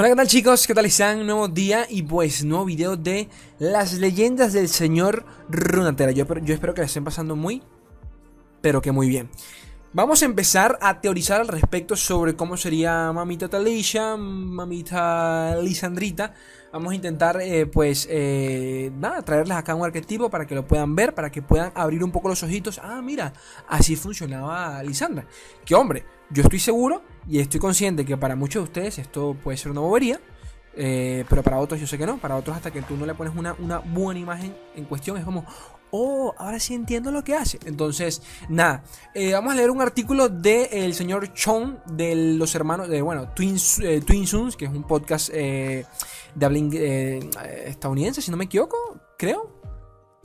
Hola, ¿qué tal chicos? ¿Qué tal están? Nuevo día y pues nuevo video de las leyendas del señor Runatera. Yo, yo espero que la estén pasando muy, pero que muy bien. Vamos a empezar a teorizar al respecto sobre cómo sería Mamita Talisha, Mamita Lisandrita. Vamos a intentar, eh, pues, eh, nada, traerles acá un arquetipo para que lo puedan ver, para que puedan abrir un poco los ojitos. Ah, mira, así funcionaba Lisandra. Que hombre, yo estoy seguro y estoy consciente que para muchos de ustedes esto puede ser una bobería. Eh, pero para otros yo sé que no. Para otros hasta que tú no le pones una, una buena imagen en cuestión es como, oh, ahora sí entiendo lo que hace. Entonces, nada, eh, vamos a leer un artículo del señor Chong de los hermanos, de, bueno, eh, Twin que es un podcast de habla estadounidense, si no me equivoco, creo.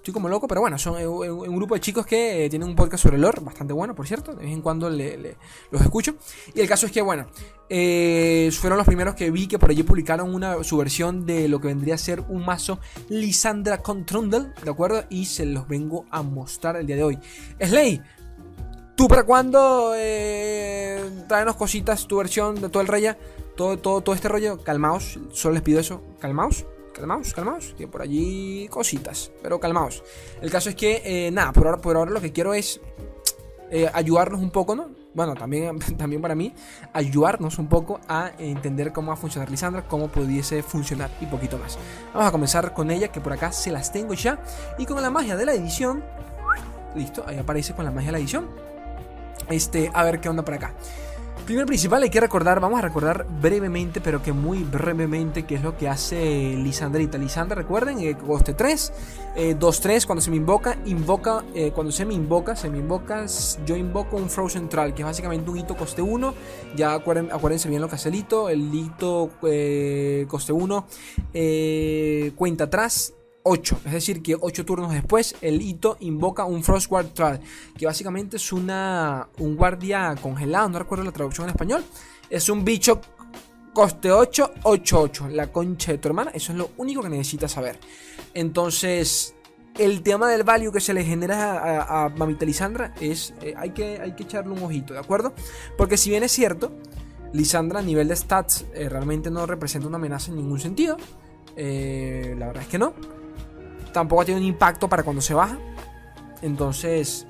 Estoy como loco, pero bueno, son un, grupo de chicos que tienen un podcast sobre lore, bastante bueno, por cierto. De vez en cuando los escucho. Y el caso es que, bueno, fueron los primeros que vi que por allí publicaron una, su versión de lo que vendría a ser un mazo Lisandra con Trundle, ¿de acuerdo? Y se los vengo a mostrar el día de hoy. Slay, ¿tú para cuándo eh, traenos cositas, tu versión de todo el raya? Todo, todo, todo este rollo, calmaos, solo les pido eso, calmaos calmaos, calmaos. Tiene por allí cositas, pero calmaos. El caso es que, eh, nada, por ahora, por ahora lo que quiero es eh, ayudarnos un poco, ¿no? Bueno, también, también para mí, ayudarnos un poco a entender cómo va a funcionar Lisandra, cómo pudiese funcionar y poquito más. Vamos a comenzar con ella, que por acá se las tengo ya. Y con la magia de la edición, listo, ahí aparece con la magia de la edición. Este, a ver qué onda por acá. Primero principal hay que recordar, vamos a recordar brevemente, pero que muy brevemente, qué es lo que hace Lisandrita. Lisandra, recuerden, eh, coste 3, 2-3, cuando se me invoca, invoca, eh, cuando se me invoca, se me invoca, yo invoco un Frozen Central, que es básicamente un hito coste 1. Ya acuérdense, bien lo que hace el hito, el hito eh, coste 1 cuenta atrás 8. Es decir, que 8 turnos después el hito invoca un Frostguard Troll, que básicamente es una, un guardia congelado, no recuerdo la traducción en español. Es un bicho coste 8, 8, 8. La concha de tu hermana, eso es lo único que necesitas saber. Entonces, el tema del value que se le genera a, a Mamita Lisandra es, eh, hay, que, hay que echarle un ojito, ¿de acuerdo? Porque si bien es cierto, Lisandra a nivel de stats eh, realmente no representa una amenaza en ningún sentido. Eh, la verdad es que no tampoco tiene un impacto para cuando se baja. Entonces,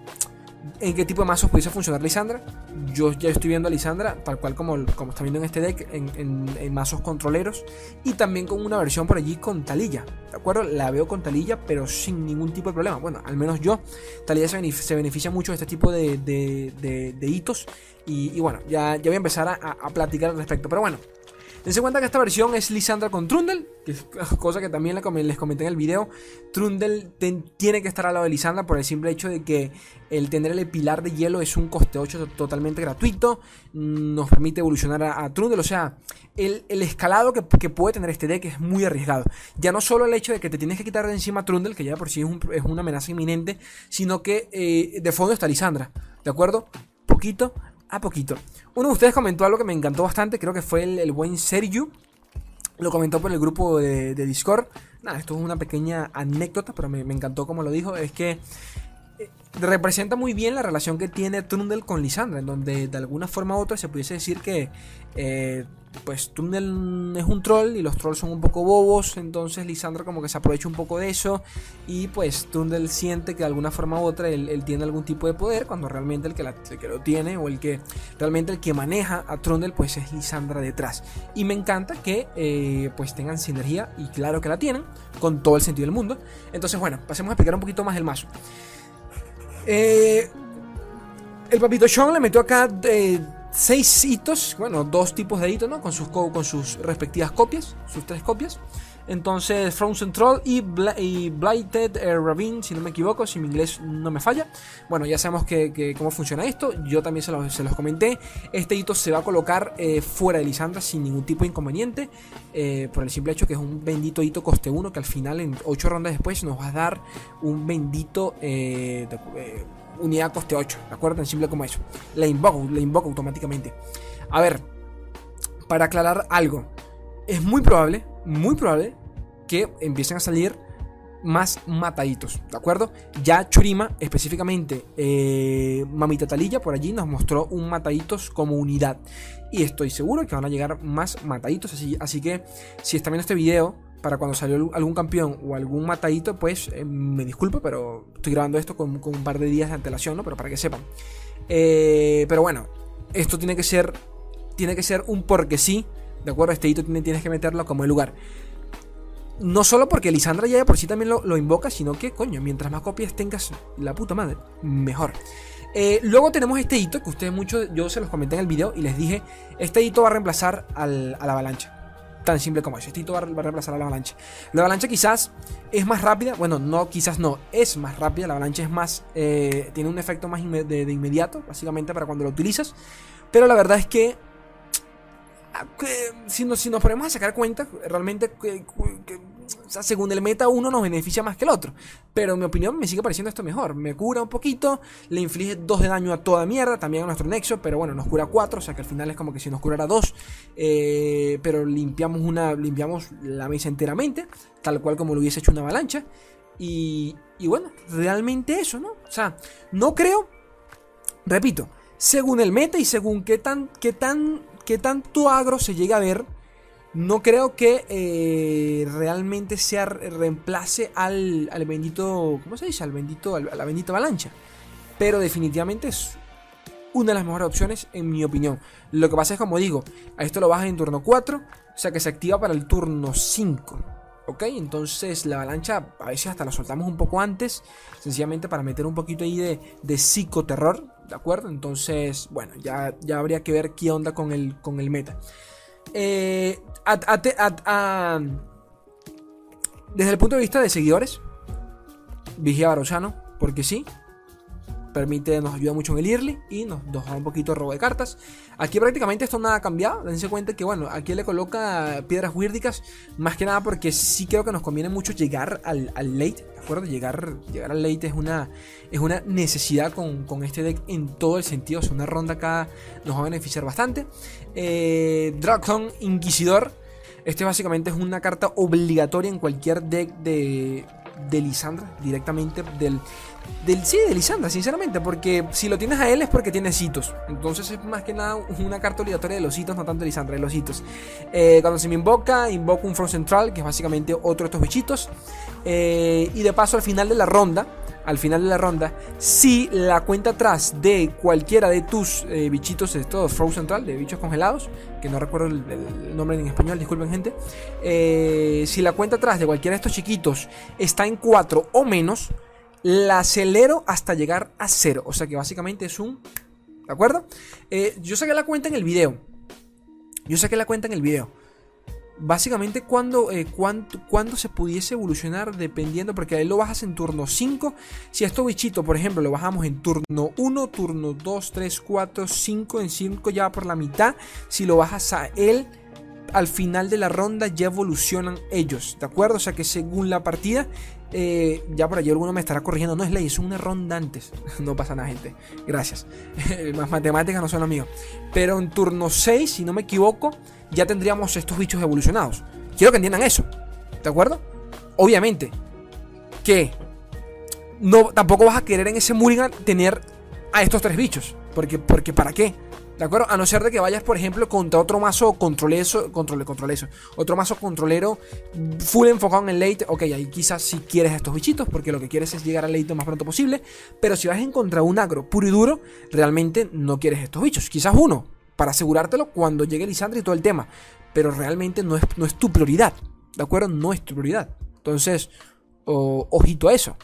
¿en qué tipo de mazos pudiese funcionar Lisandra? Yo ya estoy viendo a Lisandra, tal cual como, como está viendo en este deck, en, mazos controleros. Y también con una versión por allí con Talilla. ¿De acuerdo? La veo con Talilla, pero sin ningún tipo de problema. Bueno, al menos yo. Talilla se, beneficia, mucho de este tipo de, hitos. Y, bueno, ya, ya voy a empezar a platicar al respecto. Pero bueno, Dense cuenta que esta versión es Lisandra con Trundle, que es cosa que también les comenté en el video. Trundle tiene que estar al lado de Lisandra por el simple hecho de que el tener el pilar de hielo es un coste 8 totalmente gratuito. Nos permite evolucionar a, Trundle. O sea, el, escalado que, puede tener este deck es muy arriesgado. Ya no solo el hecho de que te tienes que quitar de encima a Trundle, que ya por sí es, una amenaza inminente, sino que eh, de fondo está Lisandra. ¿De acuerdo? Poquito a poquito. Uno de ustedes comentó algo que me encantó bastante, creo que fue el, buen Sergio. Lo comentó por el grupo de, Discord. Nada, esto es una pequeña anécdota, pero me, me encantó como lo dijo. Es que representa muy bien la relación que tiene Trundle con Lisandra, en donde de alguna forma u otra se pudiese decir que eh, pues Trundle es un troll y los trolls son un poco bobos, entonces Lisandra como que se aprovecha un poco de eso y pues Trundle siente que de alguna forma u otra él, tiene algún tipo de poder cuando realmente el que, lo tiene o el que realmente el que maneja a Trundle pues es Lisandra detrás. Y me encanta que eh, pues tengan sinergia y claro que la tienen con todo el sentido del mundo. Entonces bueno, pasemos a explicar un poquito más el mazo. Eh, el papito Sean le metió acá eh, seis hitos, bueno, dos tipos de hitos, ¿no? Con sus, con sus respectivas copias, sus tres copias. Entonces, Frozen Troll y, Blighted eh, Ravine, si no me equivoco, si mi inglés no me falla. Bueno, ya sabemos que, cómo funciona esto. Yo también se los, comenté. Este hito se va a colocar fuera de Lisandra sin ningún tipo de inconveniente. por el simple hecho que es un bendito hito coste 1 que al final, en 8 rondas después, nos va a dar un bendito unidad coste 8, ¿de acuerdo? Tan simple como eso. La invoco, la invoco automáticamente. A ver, para aclarar algo, es muy probable, muy probable que empiecen a salir más mataditos, ¿de acuerdo? Ya Churima, específicamente eh, Mamita Talilla, por allí nos mostró un mataditos como unidad. Y estoy seguro que van a llegar más mataditos, así, así que si están viendo este video, para cuando salió algún campeón o algún matadito, pues eh, me disculpo, pero estoy grabando esto con, un par de días de antelación, ¿no? Pero para que sepan. Eh, pero bueno, esto tiene que ser, tiene que ser un porque sí, ¿de acuerdo? Este hito tienes que meterlo como el lugar. No solo porque Lisandra ya por sí también lo, invoca, sino que, coño, mientras más copias tengas, la puta madre, mejor. Eh, luego tenemos este hito que ustedes muchos, yo se los comenté en el video y les dije, este hito va a reemplazar a la avalancha. Tan simple como eso. Este hito va a reemplazar a la avalancha. La avalancha quizás es más rápida. Bueno, no, quizás no. Es más rápida. La avalancha es más. Eh, tiene un efecto más de, de, inmediato, básicamente, para cuando lo utilizas. Pero la verdad es que si nos, si nos ponemos a sacar cuenta, realmente, según el meta, uno nos beneficia más que el otro. Pero en mi opinión me sigue pareciendo esto mejor. Me cura un poquito, le inflige 2 de daño a toda mierda, también a nuestro Nexo, pero bueno, nos cura 4, o sea que al final es como que si nos curara 2. Eh, pero limpiamos, una, limpiamos la mesa enteramente, tal cual como lo hubiese hecho una avalancha. Y, y bueno, realmente eso, ¿no? O sea, no creo, repito, según el meta y según qué tan, qué tan que tanto agro se llega a ver, no creo que eh, realmente sea reemplace al, al, bendito, ¿cómo se dice? Al bendito, a la bendita avalancha. Pero definitivamente es una de las mejores opciones en mi opinión. Lo que pasa es como digo, a esto lo bajas en turno 4, o sea que se activa para el turno 5. ¿Ok? Entonces la avalancha a veces hasta la soltamos un poco antes, sencillamente para meter un poquito ahí de, de psicoterror, ¿de acuerdo? Entonces, bueno, ya, ya habría que ver qué onda con el, con el meta. Eh, desde el punto de vista de seguidores, Vigia Barosano, porque sí, permite, nos ayuda mucho en el early y nos, da un poquito de robo de cartas. Aquí prácticamente esto nada ha cambiado. Dense cuenta que, bueno, aquí le coloca piedras huírdicas, más que nada porque sí creo que nos conviene mucho llegar al, late, ¿de acuerdo? Llegar, llegar al late es una, es una necesidad con, este deck en todo el sentido. O sea, una ronda acá nos va a beneficiar bastante. Eh, Dragon Inquisidor. Este básicamente es una carta obligatoria en cualquier deck de, de Lisandra, directamente del, del sí, de Lisandra, sinceramente, porque si lo tienes a él es porque tienes hitos. Entonces es más que nada una carta obligatoria de los hitos, no tanto de Lisandra, de los hitos. Eh, cuando se me invoca, invoco un Front Central, que es básicamente otro de estos bichitos. Eh, y de paso, al final de la ronda, al final de la ronda, si la cuenta atrás de cualquiera de tus eh, bichitos, de estos Frozen Central, de bichos congelados, que no recuerdo el, nombre en español, disculpen gente, eh, si la cuenta atrás de cualquiera de estos chiquitos está en 4 o menos, la acelero hasta llegar a 0. O sea que básicamente es un... ¿De acuerdo? Eh, yo saqué la cuenta en el video. Yo saqué la cuenta en el video básicamente cuando, eh, se pudiese evolucionar dependiendo, porque ahí lo bajas en turno 5. Si a esto bichito, por ejemplo, lo bajamos en turno 1, turno 2, 3, 4, 5, en 5 ya por la mitad. Si lo bajas a él, al final de la ronda ya evolucionan ellos, ¿de acuerdo? O sea que según la partida, eh, ya por allí alguno me estará corrigiendo, no es ley, es una ronda antes. no pasa nada, gente. Gracias. Las matemáticas no son lo mío. Pero en turno 6, si no me equivoco, ya tendríamos estos bichos evolucionados. Quiero que entiendan eso. ¿De acuerdo? Obviamente que no, tampoco vas a querer en ese Mulligan tener a estos tres bichos. Porque, porque ¿para qué? ¿De acuerdo? A no ser de que vayas, por ejemplo, contra otro mazo controleso, controle, controleso, otro mazo controlero full enfocado en el late. Ok, ahí quizás si quieres estos bichitos, porque lo que quieres es llegar al late lo más pronto posible. Pero si vas en contra un agro puro y duro, realmente no quieres estos bichos. Quizás uno, para asegurártelo cuando llegue Lisandra y todo el tema. Pero realmente no es, no es tu prioridad. ¿De acuerdo? No es tu prioridad. Entonces, ojito a eso.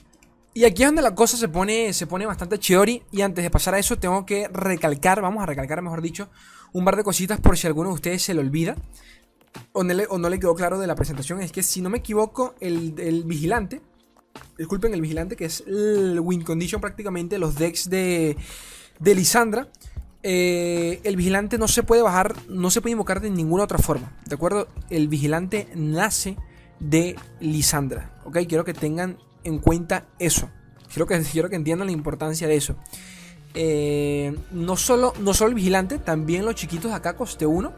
Y aquí es donde la cosa se pone, se pone bastante chiori. Y antes de pasar a eso, tengo que recalcar, vamos a recalcar, mejor dicho, un par de cositas por si alguno de ustedes se lo olvida. O no, le, o no le quedó claro de la presentación. Es que si no me equivoco, el, el vigilante. Disculpen, el vigilante, que es el win condition prácticamente, los decks de, de Lisandra. Eh, el vigilante no se puede bajar, no se puede invocar de ninguna otra forma. ¿De acuerdo? El vigilante nace de Lisandra. ¿Ok? Quiero que tengan en cuenta eso. Quiero que, quiero que entiendan la importancia de eso. Eh, no, solo, no solo el vigilante, también los chiquitos acá, coste 1.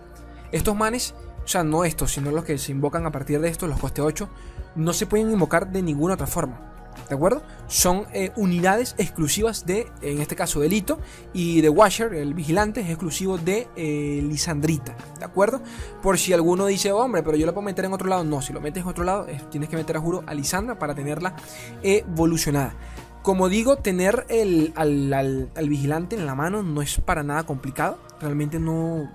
Estos manes o sea, no estos, sino los que se invocan a partir de estos, los coste 8, no se pueden invocar de ninguna otra forma. ¿De acuerdo? Son eh, unidades exclusivas de, en este caso, Delito. Y de Washer, el vigilante, es exclusivo de eh, Lisandrita. ¿De acuerdo? Por si alguno dice, hombre, pero yo lo puedo meter en otro lado. No, si lo metes en otro lado, tienes que meter a juro a Lisandra para tenerla evolucionada. Como digo, tener el, al, vigilante en la mano no es para nada complicado. Realmente no,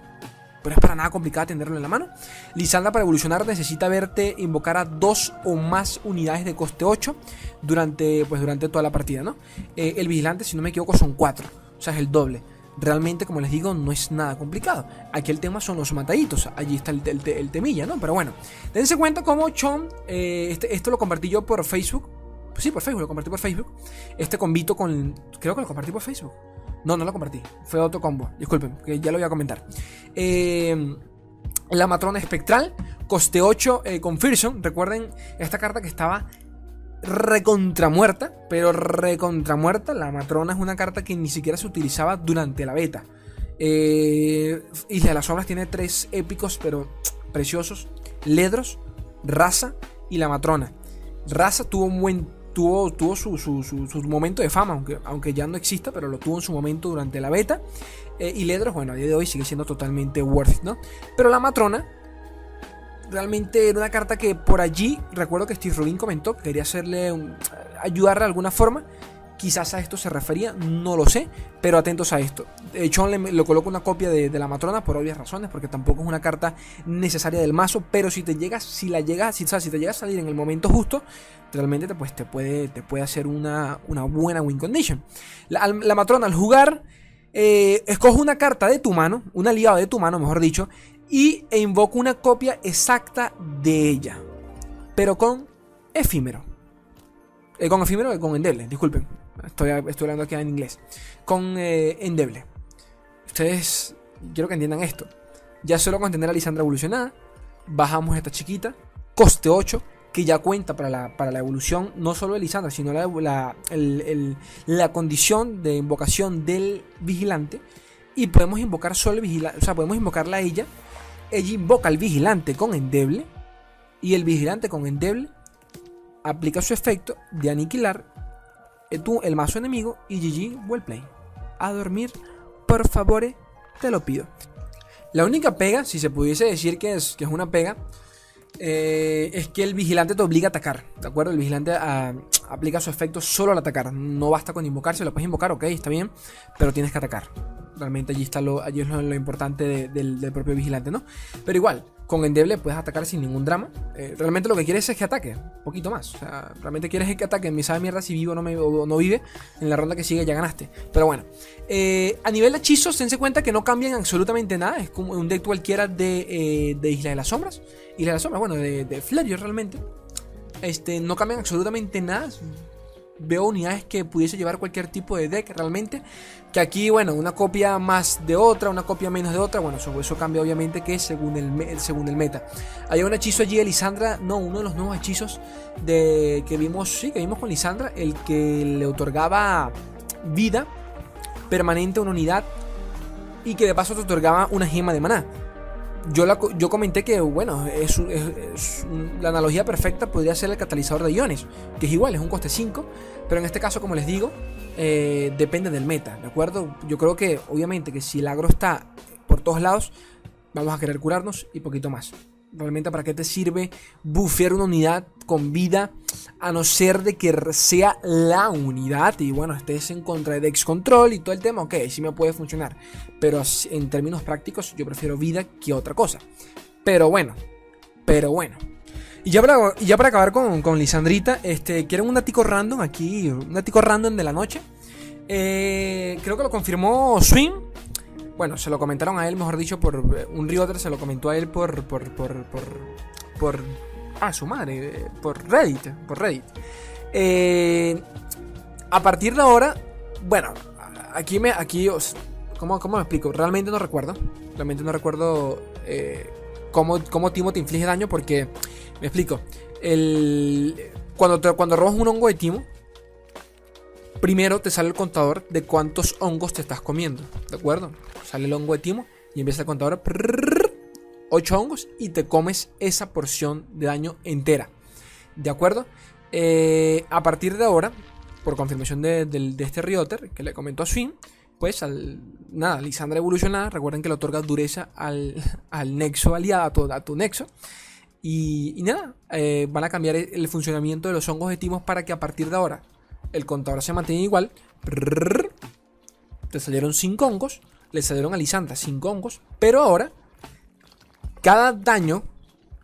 pero es para nada complicado tenerlo en la mano. Lisandra para evolucionar necesita verte invocar a dos o más unidades de coste 8 durante, pues, durante toda la partida, ¿no? Eh, el vigilante, si no me equivoco, son 4, o sea, es el doble. Realmente, como les digo, no es nada complicado. Aquí el tema son los mataditos. Allí está el, temilla, ¿no? Pero bueno, dense cuenta cómo Chon, eh, este, esto lo compartí yo por Facebook pues sí, por Facebook, lo compartí por Facebook. Este combito con. Creo que lo compartí por Facebook. No, no lo compartí. Fue otro combo. Disculpen, que ya lo voy a comentar. Eh, la matrona espectral. Coste 8 eh, con. Recuerden esta carta que estaba recontramuerta. Pero recontramuerta. La matrona es una carta que ni siquiera se utilizaba durante la beta. Eh, Isla de las Sombras tiene tres épicos, pero preciosos: Ledros, Raza y la matrona. Raza tuvo un buen tuvo, tuvo su, momento de fama, aunque, aunque ya no exista, pero lo tuvo en su momento durante la beta. Eh, y Ledros, bueno, a día de hoy sigue siendo totalmente worth it, ¿no? Pero la matrona, realmente era una carta que por allí, recuerdo que Steve Rubin comentó que quería hacerle ayudarle de alguna forma. Quizás a esto se refería, no lo sé, pero atentos a esto. hecho le, le coloco una copia de, la matrona por obvias razones, porque tampoco es una carta necesaria del mazo, pero si te llegas, si la llegas, si, te llega a salir en el momento justo, realmente te, pues, te, puede, te puede hacer una, buena win condition. La, matrona al jugar, eh, escoge una carta de tu mano, un aliado de tu mano, mejor dicho, y e invoca una copia exacta de ella, pero con efímero. Eh, con efímero y con endeble, disculpen. Estoy, hablando aquí en inglés. Con eh, Endeble. Ustedes, quiero que entiendan esto. Ya solo con tener a Lisandra evolucionada, bajamos esta chiquita, coste 8, que ya cuenta para la, para la evolución no solo de Lisandra, sino la, la, condición de invocación del vigilante. Y podemos invocar solo el vigilante, o sea, podemos invocarla a ella. Ella invoca al vigilante con endeble. Y el vigilante con endeble aplica su efecto de aniquilar tú, el mazo enemigo y GG, well play. A dormir, por favor, te lo pido. La única pega, si se pudiese decir que es, que es una pega, eh, es que el vigilante te obliga a atacar, ¿de acuerdo? El vigilante ah, aplica su efecto solo al atacar. No basta con invocarse, lo puedes invocar, ok, está bien, pero tienes que atacar. Realmente allí, está lo, allí es lo, importante del, propio vigilante, ¿no? Pero igual, con Endeble puedes atacar sin ningún drama. Eh, realmente lo que quieres es que ataque, un poquito más. O sea, realmente quieres que ataque. Me sabe mierda si vive o no, me, no vive. En la ronda que sigue ya ganaste. Pero bueno, eh, a nivel de hechizos, tense cuenta que no cambian absolutamente nada. Es como un deck cualquiera de, eh, de Isla de las Sombras. Isla de las Sombras, bueno, de, de realmente. Este, no cambian absolutamente nada veo unidades que pudiese llevar cualquier tipo de deck realmente. Que aquí, bueno, una copia más de otra, una copia menos de otra. Bueno, eso, eso cambia obviamente que según el, según el meta. Hay un hechizo allí de Lisandra, no, uno de los nuevos hechizos de, que vimos, sí, que vimos con Lisandra, el que le otorgaba vida permanente a una unidad y que de paso te otorgaba una gema de maná yo, yo comenté que, bueno, es, la analogía perfecta podría ser el catalizador de iones, que es igual, es un coste 5, pero en este caso, como les digo, eh, depende del meta, ¿de acuerdo? Yo creo que, obviamente, que si el agro está por todos lados, vamos a querer curarnos y poquito más. Realmente, ¿para qué te sirve bufear una unidad con vida? A no ser de que sea la unidad y bueno, estés en contra de Dex Control y todo el tema, ok, sí me puede funcionar. Pero en términos prácticos, yo prefiero vida que otra cosa. Pero bueno, pero bueno. Y ya para, ya para acabar con, con Lisandrita, este, ¿quieren un datico random aquí? Un datico random de la noche. Eh, creo que lo confirmó Swing bueno, se lo comentaron a él, mejor dicho, por un Rioter se lo comentó a él por, por, por, por, por ah, su madre, por Reddit, por Reddit. Eh, a partir de ahora, bueno, aquí me, aquí, ¿cómo, ¿cómo me explico? Realmente no recuerdo, realmente no recuerdo eh, cómo, cómo Timo te inflige daño porque, me explico, el, cuando, cuando robas un hongo de Timo, primero te sale el contador de cuántos hongos te estás comiendo, ¿de acuerdo? Sale el hongo de timo y empieza el contador. 8 hongos y te comes esa porción de daño entera. ¿De acuerdo? Eh, a partir de ahora, por confirmación de, este Rioter que le comentó a Swing, pues al, nada, Lisandra evolucionada, recuerden que le otorga dureza al, nexo aliado, a tu, nexo. Y, nada, eh, van a cambiar el funcionamiento de los hongos de timos para que a partir de ahora el contador se mantenga igual. te salieron 5 hongos, le salieron a Lisandra 5 hongos, pero ahora cada daño,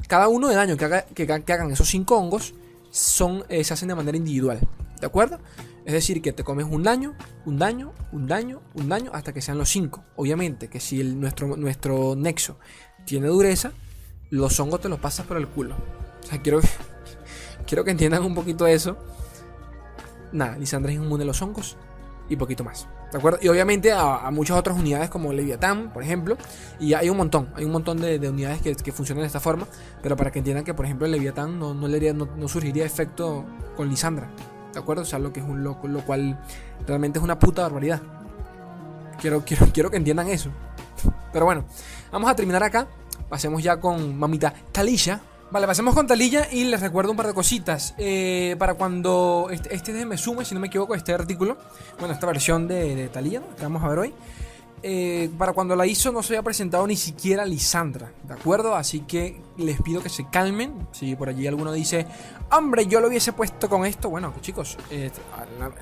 cada uno de daño que, hagan esos 5 hongos son, eh, se hacen de manera individual. ¿De acuerdo? Es decir, que te comes un daño, un daño, un daño, un daño, hasta que sean los 5. Obviamente que si nuestro, nuestro nexo tiene dureza, los hongos te los pasas por el culo. O sea, quiero, quiero que entiendan un poquito eso. Nada, Lisandra es inmune a los hongos y poquito más. ¿De acuerdo? Y obviamente a, muchas otras unidades como Leviathan, por ejemplo. Y hay un montón, hay un montón de, unidades que, funcionan de esta forma. Pero para que entiendan que, por ejemplo, el Leviathan no, no, le, no, surgiría efecto con Lisandra. ¿De acuerdo? O sea, lo que es un loco, lo cual realmente es una puta barbaridad. Quiero, quiero, quiero que entiendan eso. Pero bueno, vamos a terminar acá. Pasemos ya con mamita Talisha. Vale, pasemos con Talilla y les recuerdo un par de cositas. Eh, para cuando este, este me sume, si no me equivoco, este artículo, bueno, esta versión de, de Talilla que vamos a ver hoy. Eh, para cuando la hizo no se había presentado ni siquiera Lisandra, ¿de acuerdo? Así que les pido que se calmen. Si por allí alguno dice, hombre, yo lo hubiese puesto con esto, bueno, chicos, eh,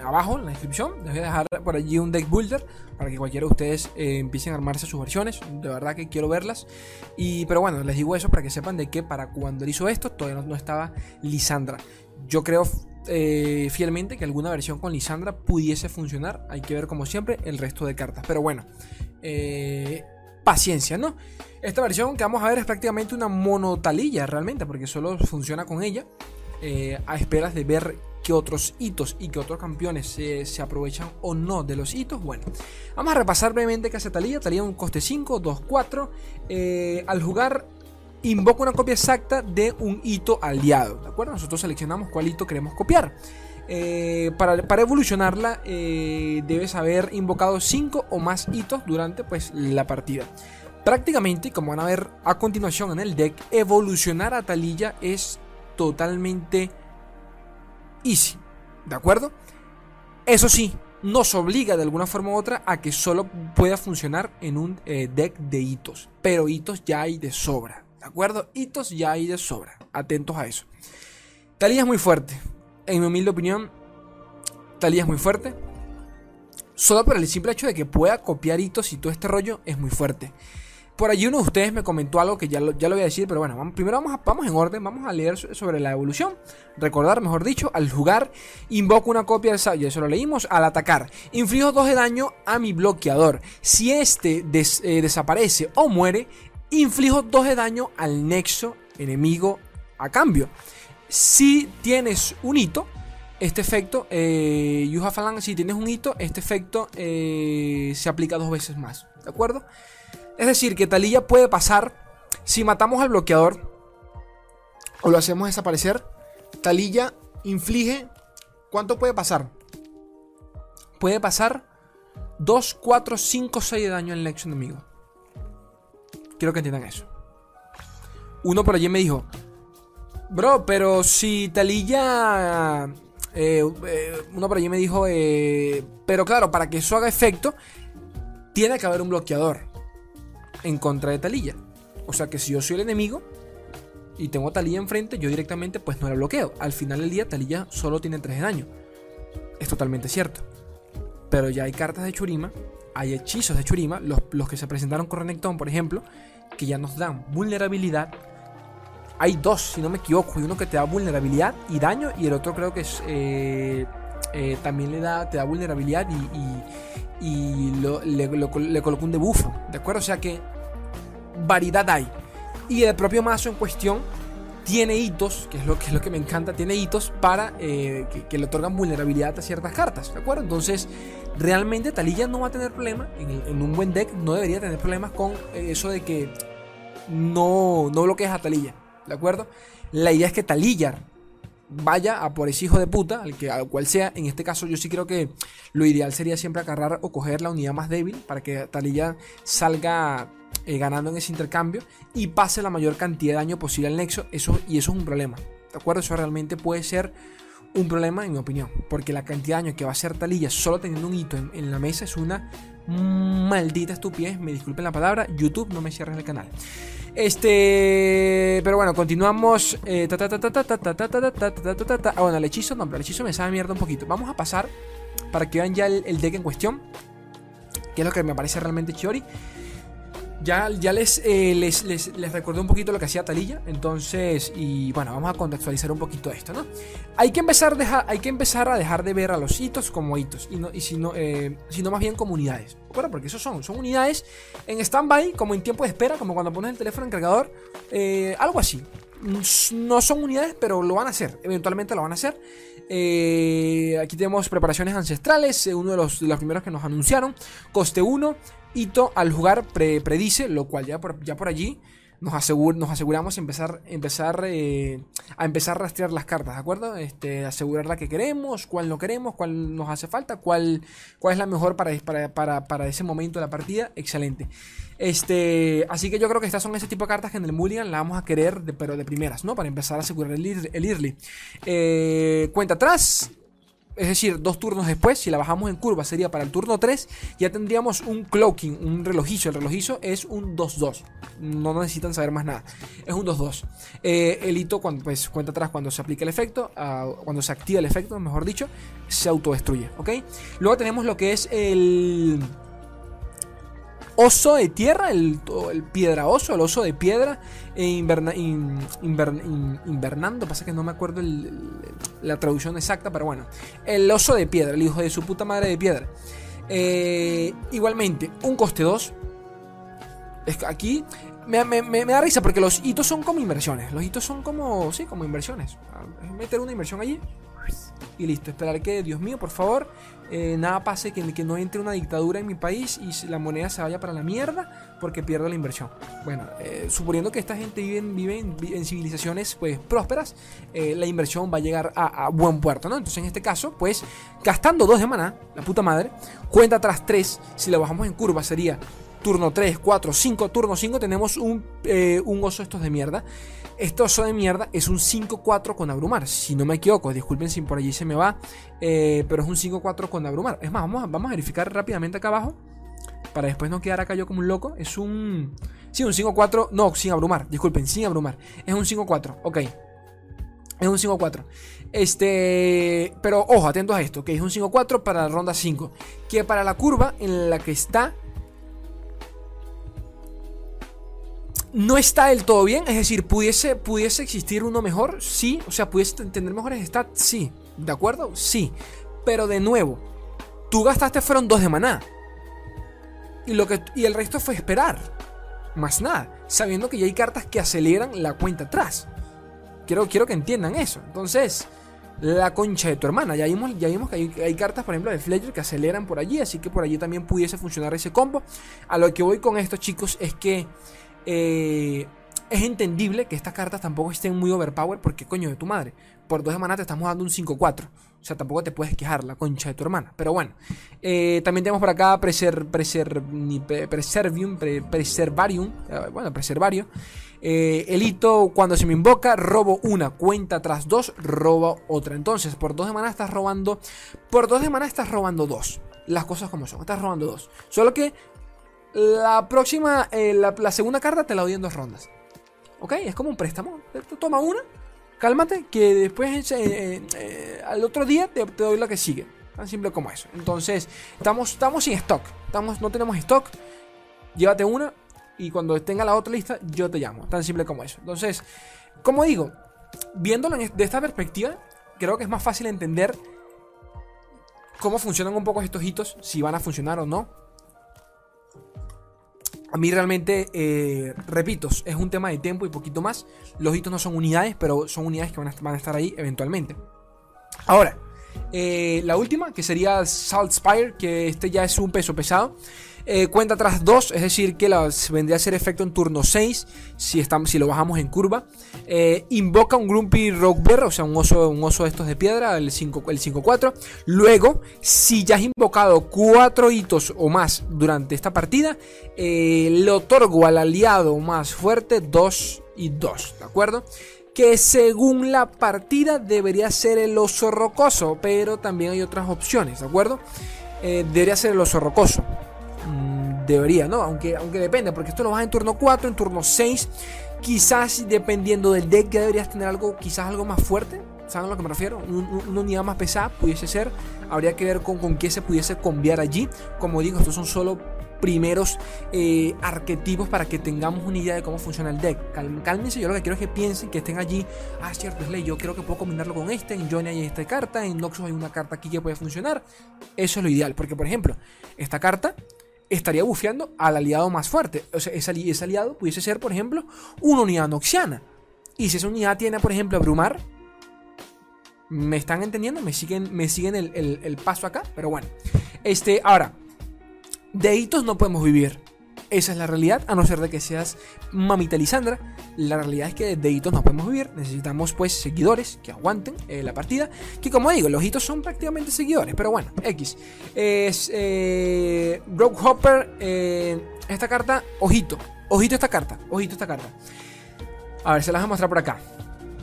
abajo en la descripción les voy a dejar por allí un deck builder para que cualquiera de ustedes eh, empiecen a armarse sus versiones. De verdad que quiero verlas. Y, pero bueno, les digo eso para que sepan de que para cuando él hizo esto todavía no estaba Lisandra. Yo creo eh, fielmente que alguna versión con Lisandra pudiese funcionar. Hay que ver como siempre el resto de cartas. Pero bueno, eh, paciencia, ¿no? Esta versión que vamos a ver es prácticamente una monotalilla realmente, porque solo funciona con ella. Eh, a esperas de ver qué otros hitos y qué otros campeones se, aprovechan o no de los hitos. Bueno, vamos a repasar brevemente qué hace Talía. Talía un coste 5, 2, 4. al jugar invoca una copia exacta de un hito aliado. ¿De acuerdo? Nosotros seleccionamos cuál hito queremos copiar. Eh, para, evolucionarla eh, debes haber invocado 5 o más hitos durante pues, la partida. Prácticamente, como van a ver a continuación en el deck, evolucionar a Talilla es totalmente easy. ¿De acuerdo? Eso sí, nos obliga de alguna forma u otra a que solo pueda funcionar en un eh, deck de hitos. Pero hitos ya hay de sobra. ¿De acuerdo? Hitos ya hay de sobra. Atentos a eso. Talía es muy fuerte. En mi humilde opinión, Talía es muy fuerte. Solo por el simple hecho de que pueda copiar hitos y todo este rollo es muy fuerte. Por allí uno de ustedes me comentó algo que ya lo, ya lo voy a decir, pero bueno, primero vamos, vamos en orden, vamos a leer sobre la evolución. Recordar, mejor dicho, al jugar, invoco una copia del sabio, eso lo leímos, al atacar, inflijo 2 de daño a mi bloqueador. Si este eh, desaparece o muere, inflijo 2 de daño al nexo enemigo a cambio. Si tienes un hito, este efecto, eh, si tienes un hito, este efecto eh, se aplica dos veces más. ¿De acuerdo? Es decir, que Talilla puede pasar, si matamos al bloqueador o lo hacemos desaparecer, Talilla inflige, ¿cuánto puede pasar? Puede pasar 2, 4, 5, 6 de daño al nexo enemigo. Quiero que entiendan eso. Uno por allí me dijo, bro, pero si Talilla... Eh, eh, uno por allí me dijo, eh, pero claro, para que eso haga efecto, tiene que haber un bloqueador en contra de Talilla. O sea que si yo soy el enemigo y tengo a Talilla enfrente, yo directamente pues no la bloqueo. Al final del día Talilla solo tiene 3 de daño. Es totalmente cierto. Pero ya hay cartas de Churima, hay hechizos de Churima, los, los que se presentaron con Renekton, por ejemplo, que ya nos dan vulnerabilidad. Hay dos, si no me equivoco, y uno que te da vulnerabilidad y daño, y el otro creo que es eh, eh, también le da, te da vulnerabilidad y, le, le coloca un debuffo, ¿de acuerdo? O sea que variedad hay. Y el propio mazo en cuestión tiene hitos, que es lo que, es lo que me encanta, tiene hitos para eh, que, le otorgan vulnerabilidad a ciertas cartas, ¿de acuerdo? Entonces, realmente Talilla no va a tener problema, en, un buen deck no debería tener problemas con eso de que no, no bloquees a Talilla, ¿de acuerdo? La idea es que Talilla vaya a por ese hijo de puta, al, que, al cual sea. En este caso, yo sí creo que lo ideal sería siempre agarrar o coger la unidad más débil para que Talilla salga eh, ganando en ese intercambio y pase la mayor cantidad de daño posible al nexo. Eso, y eso es un problema. ¿De acuerdo? Eso realmente puede ser un problema, en mi opinión. Porque la cantidad de daño que va a hacer Talilla solo teniendo un hito en, la mesa es una maldita estupidez. Me disculpen la palabra. YouTube, no me cierren el canal. Este. Pero bueno, continuamos. Ah, bueno, el hechizo, no, pero el hechizo me sabe mierda un poquito. Vamos a pasar para que vean ya el, deck en cuestión. Que es lo que me parece realmente chiori. Ya, ya les, eh, les, les, recordé un poquito lo que hacía Talilla. Entonces, y bueno, vamos a contextualizar un poquito esto, ¿no? Hay que empezar, hay que empezar a dejar de ver a los hitos como hitos. Y, no, y sino, eh, sino más bien como unidades. Bueno, porque esos son, son unidades en stand-by, como en tiempo de espera, como cuando pones el teléfono en cargador. Eh, algo así. No son unidades, pero lo van a hacer. Eventualmente lo van a hacer. Aquí tenemos preparaciones ancestrales. uno de los, de los primeros que nos anunciaron. Coste 1. Ito al jugar predice, lo cual ya por, ya por allí nos, aseguramos empezar, empezar eh, a empezar a rastrear las cartas, ¿de acuerdo? Este, asegurar la que queremos, cuál no queremos, cuál nos hace falta, cuál, cuál es la mejor para, para, para, ese momento de la partida. Excelente. Este, así que yo creo que estas son ese tipo de cartas que en el Mulligan la vamos a querer, pero de primeras, ¿no? Para empezar a asegurar el, el early. Eh, cuenta atrás, es decir, dos turnos después, si la bajamos en curva sería para el turno 3, ya tendríamos un cloaking, un relojizo. El relojizo es un 2-2. No necesitan saber más nada. Es un 2-2. Eh, el hito, cuando, pues, cuenta atrás cuando se aplica el efecto, cuando se activa el efecto, mejor dicho, se autodestruye. ¿Ok? Luego tenemos lo que es el oso de tierra, el, el piedra oso, el oso de piedra, e invernando, pasa que no me acuerdo la traducción exacta, pero bueno, el oso de piedra, el hijo de su puta madre de piedra. Eh, igualmente, un coste 2. Aquí me, me, da risa porque los hitos son como inversiones. Los hitos son como, sí, como inversiones. Meter una inversión allí y listo. Esperar que, Dios mío, por favor, eh, nada pase, que, que, no entre una dictadura en mi país y la moneda se vaya para la mierda porque pierdo la inversión. Bueno, eh, suponiendo que esta gente vive, en, civilizaciones pues prósperas, eh, la inversión va a llegar a, buen puerto, ¿no? Entonces en este caso, pues gastando dos de maná, la puta madre, cuenta atrás tres, si lo bajamos en curva sería turno 3, 4, 5, turno 5 tenemos un, un oso estos de mierda. Este oso de mierda es un 5-4 con abrumar, si no me equivoco. Disculpen si por allí se me va, eh, pero es un 5-4 con abrumar. Es más, vamos a, vamos a verificar rápidamente acá abajo para después no quedar acá yo como un loco. Es un. Sí, un 5-4. No, sin abrumar. Disculpen, sin abrumar. Es un 5-4. Ok. Es un 5-4. Este. Pero ojo, atentos a esto. Que es un 5-4 para la ronda 5. Que para la curva en la que está no está del todo bien. Es decir, ¿pudiese, ¿pudiese existir uno mejor? Sí. O sea, ¿pudiese tener mejores stats? Sí. ¿De acuerdo? Sí. Pero de nuevo, tú gastaste fueron dos de maná. Y, lo que, y el resto fue esperar. Más nada. Sabiendo que ya hay cartas que aceleran la cuenta atrás. Quiero, quiero que entiendan eso. Entonces, la concha de tu hermana. Ya vimos, ya vimos que hay, hay, cartas, por ejemplo, de Fledger que aceleran por allí. Así que por allí también pudiese funcionar ese combo. A lo que voy con esto, chicos, es que eh, es entendible que estas cartas tampoco estén muy overpowered porque coño de tu madre. Por dos semanas te estamos dando un 5-4. O sea, tampoco te puedes quejar la concha de tu hermana. Pero bueno. Eh, también tenemos por acá preser, preser, Preservium. Preservarium. Eh, bueno, Preservario. el hito cuando se me invoca, robo una cuenta tras dos, robo otra. Entonces, por dos semanas estás robando. Por dos semanas estás robando dos. Las cosas como son. Estás robando dos. Solo que la próxima, eh, la, segunda carta te la doy en dos rondas. ¿Ok? Es como un préstamo. Toma una, cálmate, que después eh, eh, al otro día te, doy la que sigue. Tan simple como eso. Entonces, estamos, estamos sin stock. Estamos, no tenemos stock. Llévate una y cuando tenga la otra lista, yo te llamo. Tan simple como eso. Entonces, como digo, viéndolo de esta perspectiva, creo que es más fácil entender cómo funcionan un poco estos hitos, si van a funcionar o no. A mí realmente, eh, repito, es un tema de tiempo y poquito más. Los hitos no son unidades, pero son unidades que van a, estar ahí eventualmente. Ahora, eh, la última, que sería Salt Spire, que este ya es un peso pesado. Eh, cuenta atrás 2, es decir, que vendría a ser efecto en turno 6 si, si lo bajamos en curva. Eh, invoca un Grumpy Rock Bear, o sea, un oso, un oso de estos de piedra, el 5-4. Luego, si ya has invocado 4 hitos o más durante esta partida, eh, le otorgo al aliado más fuerte 2 y 2, ¿de acuerdo? Que según la partida debería ser el oso rocoso, pero también hay otras opciones, ¿de acuerdo? debería ser el oso rocoso. Mm, debería, ¿no? Aunque, aunque depende, porque esto lo vas en turno 4, en turno 6. Quizás dependiendo del deck ya deberías tener algo, quizás algo más fuerte. ¿Saben a lo que me refiero? una unidad más pesada pudiese ser. Habría que ver con, con qué se pudiese cambiar allí. Como digo, estos son solo primeros eh, arquetipos para que tengamos una idea de cómo funciona el deck. cálmense, yo lo que quiero es que piensen, que estén allí. Ah, cierto, es ley, yo creo que puedo combinarlo con este. En Johnny hay esta carta, en Noxus hay una carta aquí que puede funcionar. Eso es lo ideal, porque por ejemplo, esta carta estaría bufeando al aliado más fuerte. O sea, ese, aliado pudiese ser, por ejemplo, una unidad noxiana. Y si esa unidad tiene, por ejemplo, abrumar. ¿Me están entendiendo? ¿Me siguen, me siguen el, paso acá? Pero bueno. Este, ahora. De hitos no podemos vivir. Esa es la realidad, a no ser de que seas mamita Lisandra. La realidad es que de hitos no podemos vivir. Necesitamos pues seguidores que aguanten eh, la partida. Que como digo, los hitos son prácticamente seguidores. Pero bueno, X. Es eh, Hopper. Eh, esta carta, ojito. Ojito esta carta. Ojito esta carta. A ver, se las voy a mostrar por acá.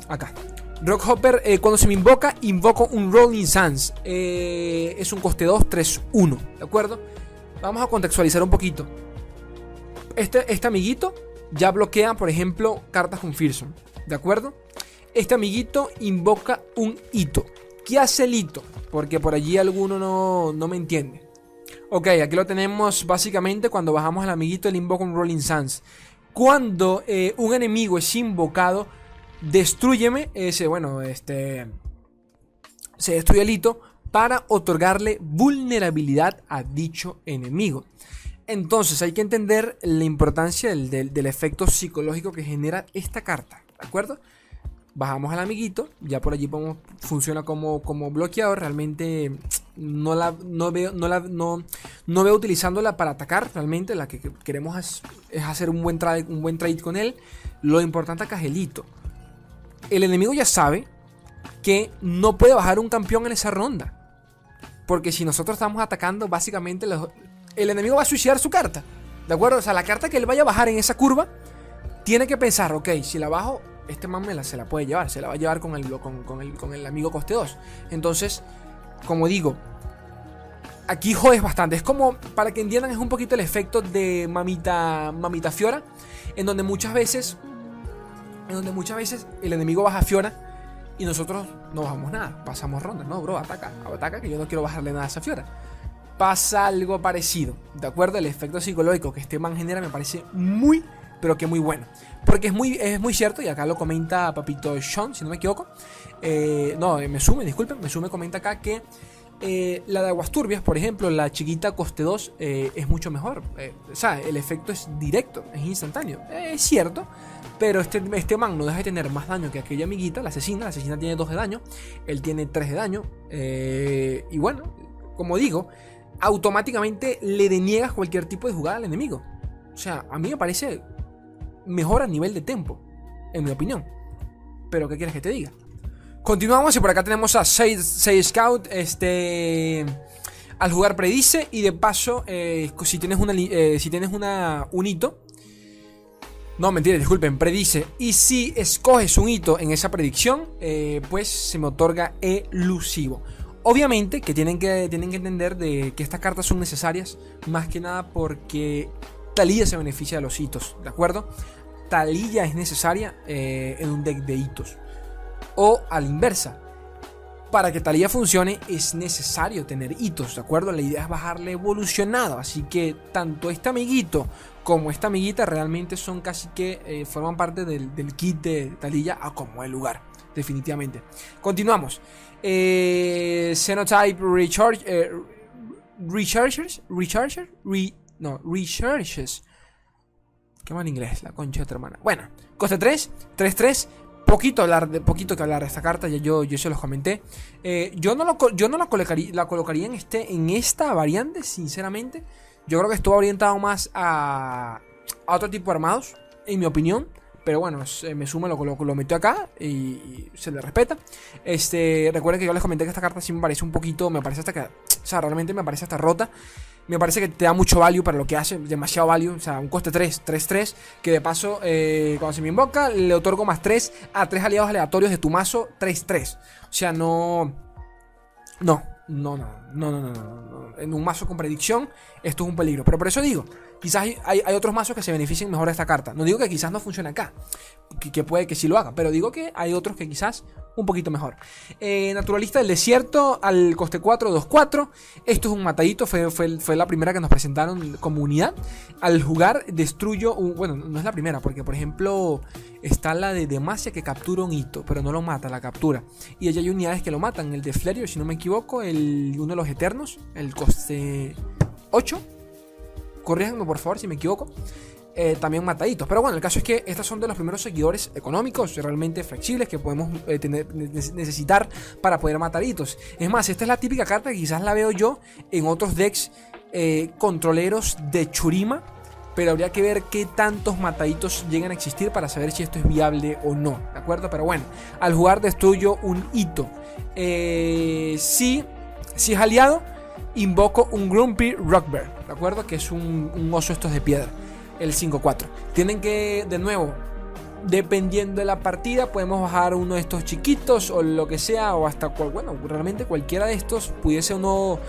Acá. Rock Hopper, cuando se me invoca, invoco un Rolling Sands. es un coste 2, 3, 1. ¿De acuerdo? Vamos a contextualizar un poquito este, este amiguito ya bloquea, por ejemplo, cartas con Fearsome. ¿De acuerdo? Este amiguito invoca un hito. ¿Qué hace el hito? Porque por allí alguno no, me entiende. Ok, aquí lo tenemos básicamente cuando bajamos al amiguito, el invoca un Rolling Sands. Cuando eh, un enemigo es invocado, destruyeme ese, bueno, este. Se destruye el hito para otorgarle vulnerabilidad a dicho enemigo. Entonces hay que entender la importancia del, efecto psicológico que genera esta carta, ¿de acuerdo? Bajamos al amiguito, ya por allí funciona como, como bloqueador, realmente no la no veo, no la, no, no veo utilizándola para atacar, realmente la que queremos es, hacer un buen, trade, un buen trade con él. Lo importante acá es el. El enemigo ya sabe que no puede bajar un campeón en esa ronda. Porque si nosotros estamos atacando, básicamente los, el enemigo va a suicidar su carta. ¿De acuerdo? O sea, la carta que él vaya a bajar en esa curva, tiene que pensar, ok, si la bajo, este man me se la puede llevar, se la va a llevar con el, con, el, con el amigo coste 2. Entonces, como digo, aquí jodes bastante. Es como, para que entiendan, es un poquito el efecto de Mamita, Mamita Fiora, en donde muchas veces, en donde muchas veces el enemigo baja Fiora y nosotros no bajamos nada, pasamos rondas. No, bro, ataca, ataca, que yo no quiero bajarle nada a esa Fiora pasa algo parecido. ¿De acuerdo? El efecto psicológico que este man genera me parece muy, pero que muy bueno. Porque es muy, es muy cierto, y acá lo comenta Papito Sean, si no me equivoco. Eh, no, me sume, disculpen, me sume, comenta acá que eh, la de Aguas Turbias, por ejemplo, la chiquita coste 2 eh, es mucho mejor. o sea, el efecto es directo, es instantáneo. es cierto, pero este, este man no deja de tener más daño que aquella amiguita, la asesina. La asesina tiene 2 de daño, él tiene 3 de daño. y bueno, como digo, automáticamente le deniegas cualquier tipo de jugada al enemigo. O sea, a mí me parece mejor a nivel de tempo, en mi opinión. Pero, ¿qué quieres que te diga? Continuamos y por acá tenemos a 6 Scout. Este. Al jugar predice y de paso, eh, si tienes, una, eh, si tienes una, un hito. No, mentira, disculpen, predice. Y si escoges un hito en esa predicción, eh, pues se me otorga elusivo. Obviamente que tienen que, tienen que entender de que estas cartas son necesarias, más que nada porque Talilla se beneficia de los hitos, ¿de acuerdo? Talilla es necesaria eh, en un deck de hitos. O a la inversa, para que Talilla funcione es necesario tener hitos, ¿de acuerdo? La idea es bajarle evolucionado, así que tanto este amiguito como esta amiguita realmente son casi que eh, forman parte del, kit de Talilla a como el lugar, definitivamente. Continuamos. Eh, Xenotype Recharge, eh, Rechargers, Recharger, Re, no, Recharges. Qué mal inglés, la concha de tu hermana. Bueno, coste 3, 3-3, poquito hablar poquito que hablar de esta carta, ya yo, yo se los comenté. Eh, yo no, lo, yo no la, colocaría, la colocaría en, este, en esta variante, sinceramente. Yo creo que estuvo orientado más a, a otro tipo de armados, en mi opinión. Pero bueno, me suma, lo, lo, lo metió acá y, se le respeta. Este, recuerden que yo les comenté que esta carta sí me parece un poquito, me parece hasta que, o sea, realmente me parece hasta rota. Me parece que te da mucho value para lo que hace, demasiado value, o sea, un coste 3, 3-3, que de paso, eh, cuando se me invoca, le otorgo más 3 a 3 aliados aleatorios de tu mazo, 3-3. O sea, no... No, no, no, no, no, no, no, En un mazo con predicción, esto es un peligro. Pero por eso digo, quizás hay, otros mazos que se beneficien mejor de esta carta. No digo que quizás no funcione acá, que, puede que sí lo haga, pero digo que hay otros que quizás un poquito mejor. Eh, naturalista del desierto al coste 4, 2, 4. Esto es un matadito, fue, fue, la primera que nos presentaron como unidad. Al jugar, destruyo un. Bueno, no es la primera, porque por ejemplo está la de Demacia que captura un hito, pero no lo mata, la captura. Y allá hay unidades que lo matan. El de Flerio, si no me equivoco, el, uno de los eternos, el coste 8. Corríjanme por favor si me equivoco. Eh, también mataditos. Pero bueno, el caso es que estos son de los primeros seguidores económicos realmente flexibles que podemos eh, tener, necesitar para poder mataditos. Es más, esta es la típica carta que quizás la veo yo en otros decks eh, controleros de Churima. Pero habría que ver qué tantos mataditos llegan a existir para saber si esto es viable o no. ¿De acuerdo? Pero bueno, al jugar destruyo un hito. si, si es aliado, invoco un Grumpy Rockbear. ¿De acuerdo? Que es un, oso estos de piedra el 5-4. Tienen que, de nuevo, dependiendo de la partida, podemos bajar uno de estos chiquitos o lo que sea, o hasta, bueno, realmente cualquiera de estos pudiese o no,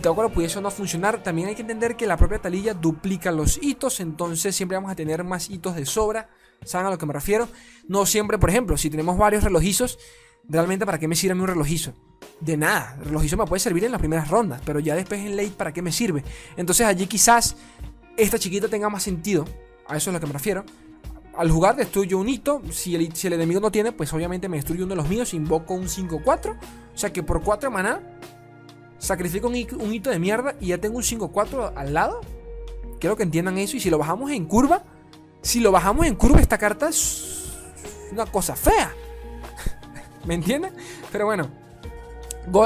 de acuerdo, pudiese no funcionar. También hay que entender que la propia talilla duplica los hitos, entonces siempre vamos a tener más hitos de sobra. ¿Saben a lo que me refiero? No siempre, por ejemplo, si tenemos varios relojizos, realmente para qué me sirve un relojizo? De nada, el relojizo me puede servir en las primeras rondas, pero ya después en late, ¿para qué me sirve? Entonces allí quizás esta chiquita tenga más sentido. A eso es a lo que me refiero. Al jugar destruyo un hito. Si el, si el enemigo no tiene, pues obviamente me destruye uno de los míos. Invoco un 5-4. O sea que por 4 maná sacrifico un, hito de mierda y ya tengo un 5-4 al lado. Quiero que entiendan eso. Y si lo bajamos en curva, si lo bajamos en curva, esta carta es una cosa fea. ¿Me entienden? Pero bueno.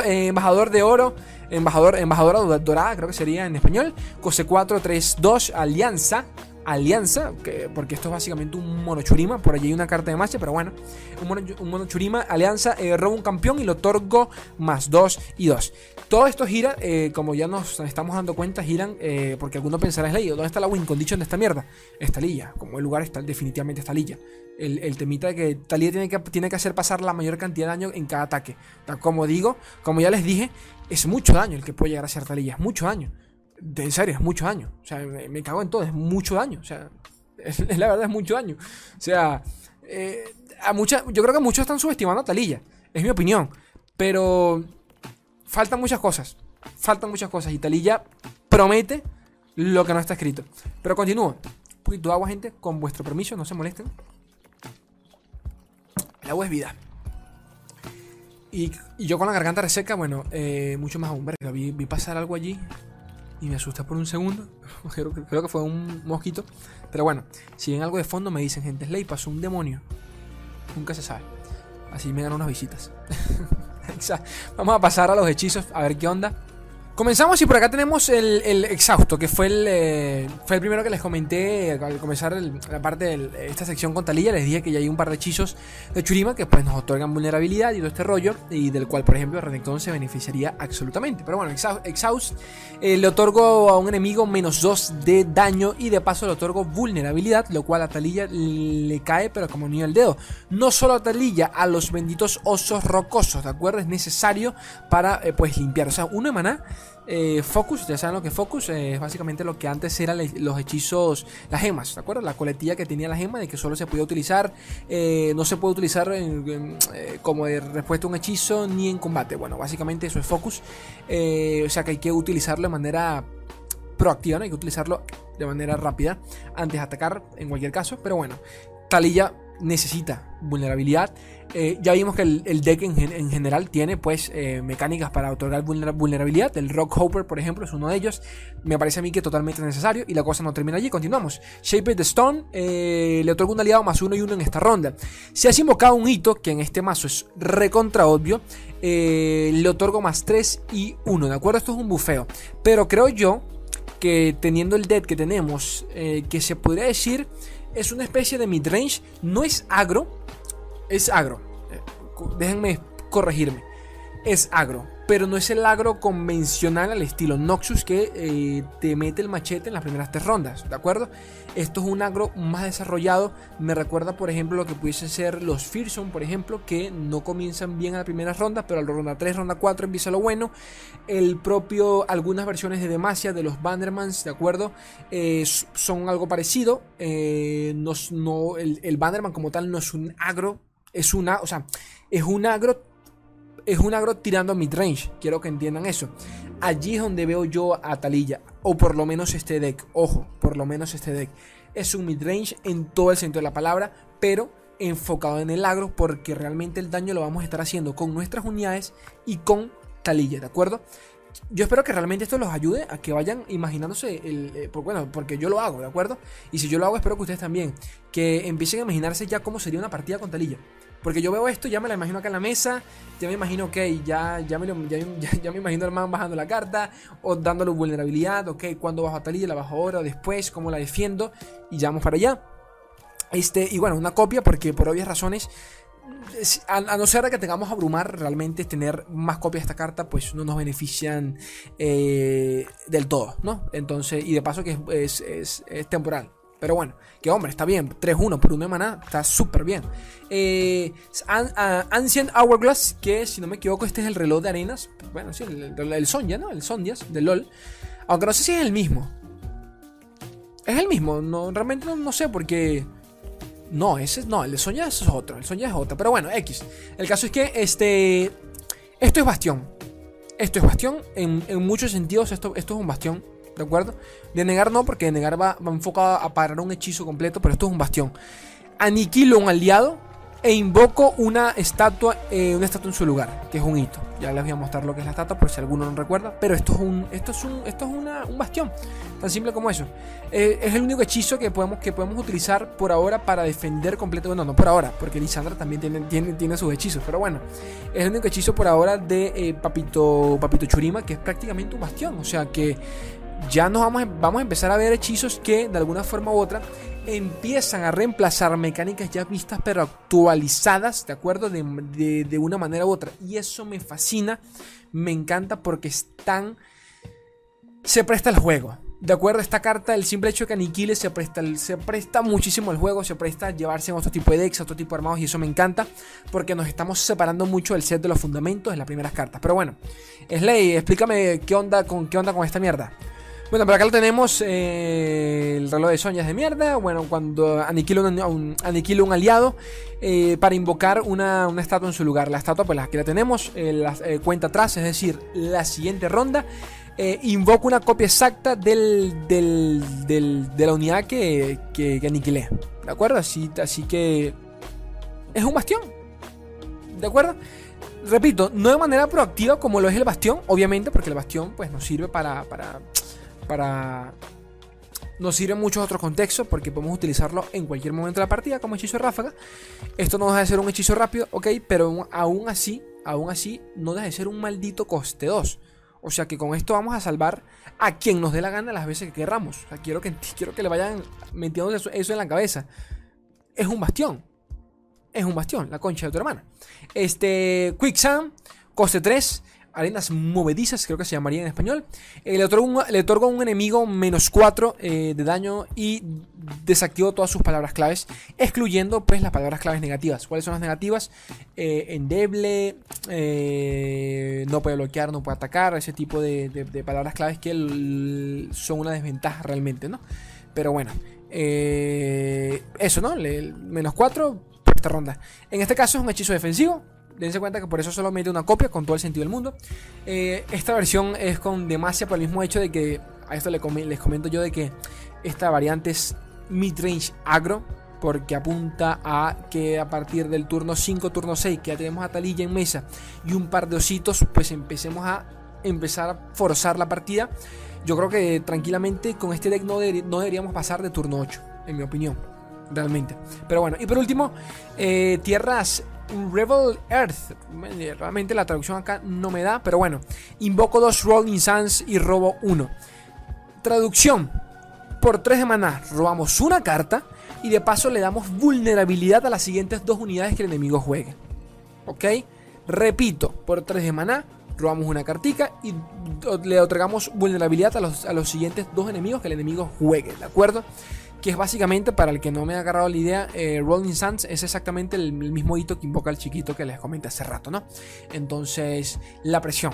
Eh, embajador de oro. Embajador, embajadora dorada, creo que sería en español. Cose 432, Alianza. Alianza, porque esto es básicamente un monochurima. Por allí hay una carta de marcha, pero bueno. Un, monochurima, Alianza, eh, roba un campeón y lo otorgo más 2 y 2. Todo esto gira, eh, como ya nos estamos dando cuenta, giran, porque alguno pensará es leído. ¿Dónde está la win condition de esta mierda? Esta lilla. Como el lugar está definitivamente esta lilla. El, temita de que Talía tiene que, tiene que hacer pasar la mayor cantidad de daño en cada ataque. Como digo, como ya les dije, es mucho daño el que puede llegar a ser Talilla. Es mucho daño. De, en serio, es mucho daño. O sea, me, cago en todo, es mucho daño. O sea, es, la verdad, es mucho daño. O sea, eh, a yo creo que muchos están subestimando a Talilla. Es mi opinión. Pero faltan muchas cosas. Faltan muchas cosas. Y Talilla promete lo que no está escrito. Pero continúo. Un poquito de gente. Con vuestro permiso, no se molesten. El es vida. Y, yo con la garganta reseca, bueno, eh, mucho más aún. Verga, vi, pasar algo allí y me asusté por un segundo. creo, que fue un mosquito. Pero bueno, si ven algo de fondo, me dicen, gente, Slay pasó un demonio. Nunca se sabe. Así me dan unas visitas. Vamos a pasar a los hechizos, a ver qué onda. Comenzamos y por acá tenemos el, exhausto, que fue el, eh, fue el primero que les comenté al comenzar la parte de esta sección con Talilla. Les dije que ya hay un par de hechizos de Churima que pues nos otorgan vulnerabilidad y todo este rollo, y del cual, por ejemplo, Renekton se beneficiaría absolutamente. Pero bueno, Exhaust, eh, le otorgo a un enemigo menos 2 de daño y de paso le otorgo vulnerabilidad, lo cual a Talilla le cae, pero como niño al dedo. No solo a Talilla, a los benditos osos rocosos, ¿de acuerdo? Es necesario para eh, pues limpiar. O sea, uno de maná eh, Focus, ya saben lo que Focus eh, es básicamente lo que antes eran los hechizos, las gemas, ¿de acuerdo? La coletilla que tenía la gema de que solo se podía utilizar, eh, no se puede utilizar como de respuesta a un hechizo ni en combate. Bueno, básicamente eso es Focus, o sea que hay que utilizarlo de manera proactiva, hay que utilizarlo de manera rápida antes de atacar en cualquier caso, pero bueno, Talilla necesita vulnerabilidad. Eh, ya vimos que el, deck en, general tiene pues eh, mecánicas para otorgar vulnerabilidad. El Rock Hopper, por ejemplo, es uno de ellos. Me parece a mí que totalmente necesario. Y la cosa no termina allí. Continuamos. Shape the Stone eh, le otorga un aliado más uno y uno en esta ronda. Si has invocado un hito, que en este mazo es recontra obvio, le otorgo más 3 y 1. ¿De acuerdo? Esto es un bufeo. Pero creo yo que teniendo el deck que tenemos, que se podría decir es una especie de midrange. No es agro, es agro. Eh, déjenme corregirme. Es agro. Pero no es el agro convencional al estilo Noxus que eh, te mete el machete en las primeras tres rondas. ¿De acuerdo? Esto es un agro más desarrollado. Me recuerda, por ejemplo, lo que pudiesen ser los Fearsome, por ejemplo, que no comienzan bien a la primera ronda, pero a la ronda 3, ronda 4 empieza lo bueno. El propio, algunas versiones de Demacia de los Bandermans, ¿de acuerdo? Eh, son algo parecido. no, el, el Banderman como tal no es un agro es una, o sea, es un agro es un agro tirando a midrange, quiero que entiendan eso. Allí es donde veo yo a Talilla, o por lo menos este deck, ojo, por lo menos este deck. Es un midrange en todo el sentido de la palabra, pero enfocado en el agro porque realmente el daño lo vamos a estar haciendo con nuestras unidades y con Talilla, ¿de acuerdo? yo espero que realmente esto los ayude a que vayan imaginándose el, eh, bueno, porque yo lo hago, ¿de acuerdo? Y si yo lo hago, espero que ustedes también, que empiecen a imaginarse ya cómo sería una partida con Talilla. Porque yo veo esto, ya me la imagino acá en la mesa, ya me imagino, ok, ya, ya, me, ya, me imagino al man bajando la carta, o dándole vulnerabilidad, ok, cuando bajo a Talilla, la bajo ahora o después, cómo la defiendo, y ya vamos para allá. Este, y bueno, una copia, porque por obvias razones a, no ser que tengamos a abrumar, realmente tener más copias de esta carta, pues no nos benefician eh, del todo, ¿no? Entonces, y de paso que es, es, temporal. Pero bueno, que hombre, está bien. 3-1 por 1 de maná, está súper bien. Eh, Ancient Hourglass, que si no me equivoco, este es el reloj de arenas. Bueno, sí, el, el, Sonja, ¿no? El Sondias, del LOL. Aunque no sé si es el mismo. Es el mismo, no, realmente no, no sé, porque no, ese no, el de Sonya es otro, el Sonya es otro. Pero bueno, X. El caso es que este. Esto es bastión. Esto es bastión. En, muchos sentidos, esto, esto es un bastión. ¿De acuerdo? De negar no, porque de negar va, va enfocado a parar un hechizo completo, pero esto es un bastión. Aniquilo un aliado e invoco una estatua, eh, una estatua en su lugar, que es un hito. Ya les voy a mostrar lo que es la estatua, por si alguno no recuerda. Pero esto es un, esto es un, esto es un bastión, tan simple como eso. Eh, es el único hechizo que podemos, que podemos utilizar por ahora para defender completo. Bueno, no por ahora, porque Lisandra también tiene, tiene, tiene sus hechizos. Pero bueno, es el único hechizo por ahora de eh, Papito, Papito Churima, que es prácticamente un bastión. O sea que ya nos vamos, vamos a empezar a ver hechizos que de alguna forma u otra empiezan a reemplazar mecánicas ya vistas pero actualizadas, ¿de acuerdo? De, una manera u otra. Y eso me fascina, me encanta porque están... Se presta el juego. De acuerdo, esta carta, el simple hecho de que aniquile se presta, se presta muchísimo al juego, se presta a llevarse en otro tipo de decks, otro tipo de armados, y eso me encanta, porque nos estamos separando mucho del set de los fundamentos de las primeras cartas. Pero bueno, Slay, explícame qué onda con qué onda con esta mierda. Bueno, por acá lo tenemos eh, el reloj de soñas de mierda. Bueno, cuando aniquila un, un aliado eh, para invocar una, estatua en su lugar. La estatua, pues aquí la tenemos, eh, cuenta atrás, es decir, la siguiente ronda. invoca una copia exacta del, del, de la unidad que, que, aniquilé. ¿De acuerdo? Así, así que es un bastión. ¿De acuerdo? Repito, no de manera proactiva como lo es el bastión, obviamente, porque el bastión pues nos sirve para, para para... Nos sirve en muchos otros contextos porque podemos utilizarlo en cualquier momento de la partida como hechizo ráfaga. Esto no deja de ser un hechizo rápido, ok, pero aún así, aún así, no deja de ser un maldito coste 2. O sea que con esto vamos a salvar a quien nos dé la gana las veces que querramos. O sea, quiero que, quiero que le vayan metiendo eso, eso en la cabeza. Es un bastión. Es un bastión, la concha de tu hermana. Este, Quicksand, coste 3 arenas movedizas, creo que se llamaría en español. Eh, le, otorgo un, un enemigo menos 4 eh, de daño y desactivo todas sus palabras claves, excluyendo pues las palabras claves negativas. ¿Cuáles son las negativas? Eh, endeble, no puede bloquear, no puede atacar, ese tipo de, palabras claves que son una desventaja realmente, ¿no? Pero bueno, eso, ¿no? menos 4 por esta ronda. En este caso es un hechizo defensivo dense cuenta que por eso solo mete una copia con todo el sentido del mundo. Eh, esta versión es con Demacia por el mismo hecho de que, a esto les comento yo de que esta variante es midrange agro. porque apunta a que a partir del turno 5, turno 6, que ya tenemos a Talilla en mesa y un par de ositos, pues empecemos a empezar a forzar la partida. Yo creo que tranquilamente con este deck no, deberíamos pasar de turno 8, en mi opinión, realmente. Pero bueno, y por último, eh, tierras Rebel Earth. Realmente la traducción acá no me da, pero bueno. Invoco dos Rolling Suns y robo uno. Traducción. Por 3 de maná robamos una carta y de paso le damos vulnerabilidad a las siguientes dos unidades que el enemigo juegue. ¿Ok? Repito, por 3 de maná robamos una cartica y le otorgamos vulnerabilidad a los, a los siguientes dos enemigos que el enemigo juegue. ¿De acuerdo? Que es básicamente, para el que no me ha agarrado la idea, eh, Rolling Sands es exactamente el, mismo hito que invoca el chiquito que les comenté hace rato, ¿no? Entonces, la presión.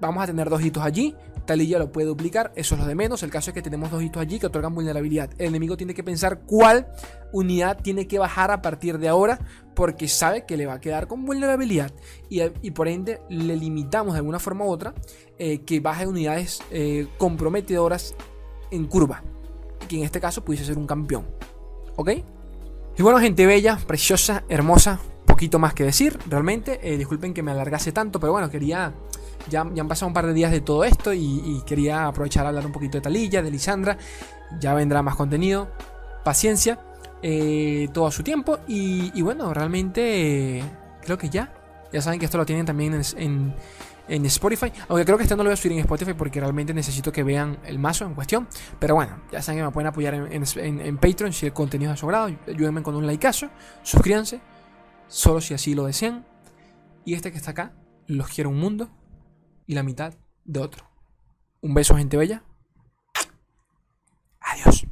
Vamos a tener dos hitos allí, Talilla lo puede duplicar, eso es lo de menos. El caso es que tenemos dos hitos allí que otorgan vulnerabilidad. El enemigo tiene que pensar cuál unidad tiene que bajar a partir de ahora, porque sabe que le va a quedar con vulnerabilidad y, por ende le limitamos de alguna forma u otra eh, que baje unidades eh, comprometedoras en curva que en este caso pudiese ser un campeón. ¿Ok? Y bueno, gente bella, preciosa, hermosa, poquito más que decir, realmente. Eh, disculpen que me alargase tanto, pero bueno, quería. Ya, ya, han pasado un par de días de todo esto y, quería aprovechar a hablar un poquito de Talilla, de Lisandra. Ya vendrá más contenido. Paciencia, eh, todo a su tiempo. Y, bueno, realmente eh, creo que ya. Ya saben que esto lo tienen también en en en Spotify. Aunque creo que este no lo voy a subir en Spotify porque realmente necesito que vean el mazo en cuestión. Pero bueno, ya saben que me pueden apoyar en, Patreon si el contenido es de su agrado. Ayúdenme con un likeazo, suscríbanse, solo si así lo desean. Y este que está acá, los quiero un mundo y la mitad de otro. Un beso, gente bella. Adiós.